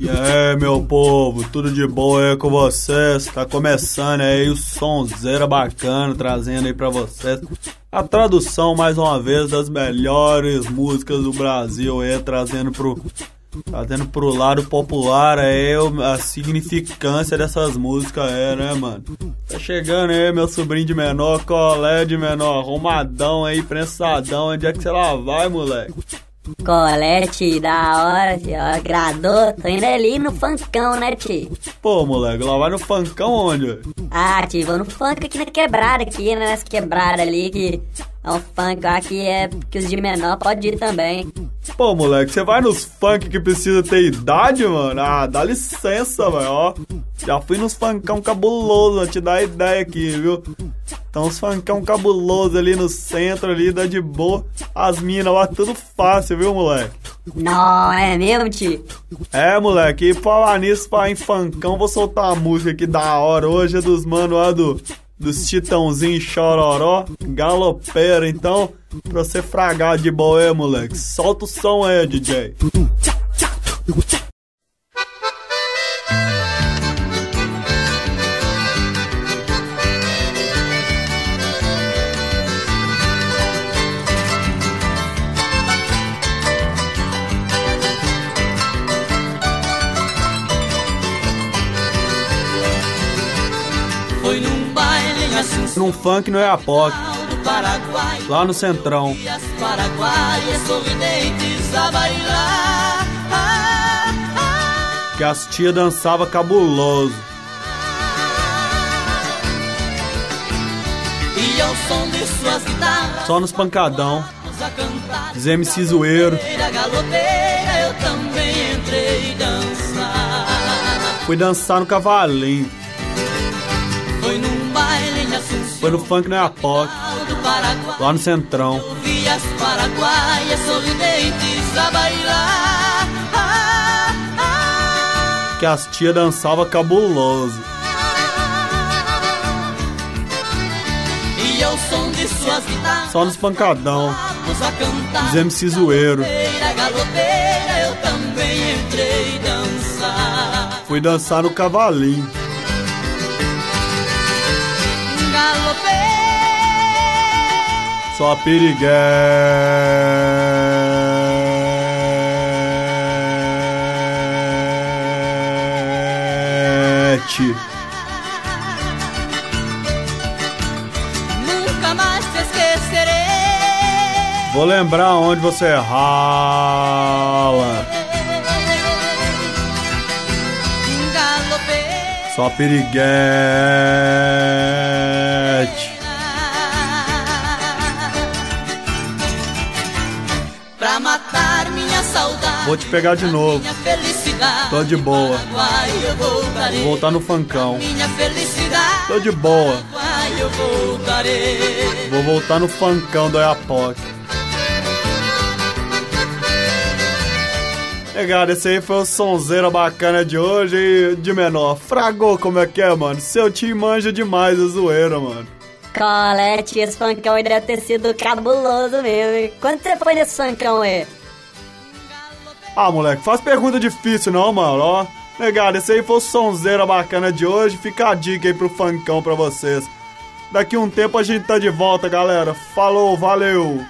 E aí, meu povo, tudo de boa aí com vocês? Tá começando aí o sonzeira bacana, trazendo aí pra vocês a tradução, mais uma vez, das melhores músicas do Brasil aí, trazendo pro, trazendo pro lado popular aí a significância dessas músicas é, né, mano? Tá chegando aí, meu sobrinho de menor, colé de menor, arrumadão aí, prensadão, onde é que você lá vai, moleque? Colete, da hora, tio. Agradou. Tô indo ali no funkão, né, tio? Pô, moleque, lá vai no funkão onde? Ah, tio, vou no funk aqui na quebrada, aqui, né, nessa quebrada ali, que é um funk lá que é que os de menor pode ir também. Pô, moleque, você vai nos funk que precisa ter idade, mano? Ah, dá licença, velho, ó. Já fui nos funkão cabuloso, te dar ideia aqui, viu? Então os funkão cabuloso ali no centro ali, dá de boa. As minas lá, tudo fácil, viu, moleque? Não, é mesmo, tio? É, moleque, e falar nisso, falar em funkão, vou soltar uma música aqui da hora. Hoje é dos mano lá do, dos Titãozinho Chororó, galopeira. Então, pra você fragar de boa aí, moleque, solta o som aí, DJ. Num funk no do Paraguai lá no Centrão. Que as tia dançava cabuloso. Só nos pancadão. Os MC zoeiro. Fui dançar no cavalinho. Foi no funk no Iapoc, do Paraguai lá no Centrão. Que as tia dançava cabuloso. E ao som de suas guitarras Só nos pancadão. Os MC zoeiro. Fui dançar no cavalinho. Galopeira Só piriguete. Nunca mais te esquecerei Vou lembrar onde você rala. Só piriguete. Vou te pegar de novo. Tô de boa. Vou voltar no felicidade Tô de boa. Vou voltar no funkão do Iapoc. Negado, esse aí foi o sonzeira bacana de hoje e de menor. Fragou como é que é, mano? Seu tio manja demais a zoeira, mano. Colete, esse funkão aí deve ter sido cabuloso mesmo. hein? Quando você foi nesse funkão aí? Ah, moleque, faz pergunta difícil não, mano, ó. Negado, esse aí foi o sonzeira bacana de hoje. Fica a dica aí pro funkão pra vocês. Daqui um tempo a gente tá de volta, galera. Falou, valeu!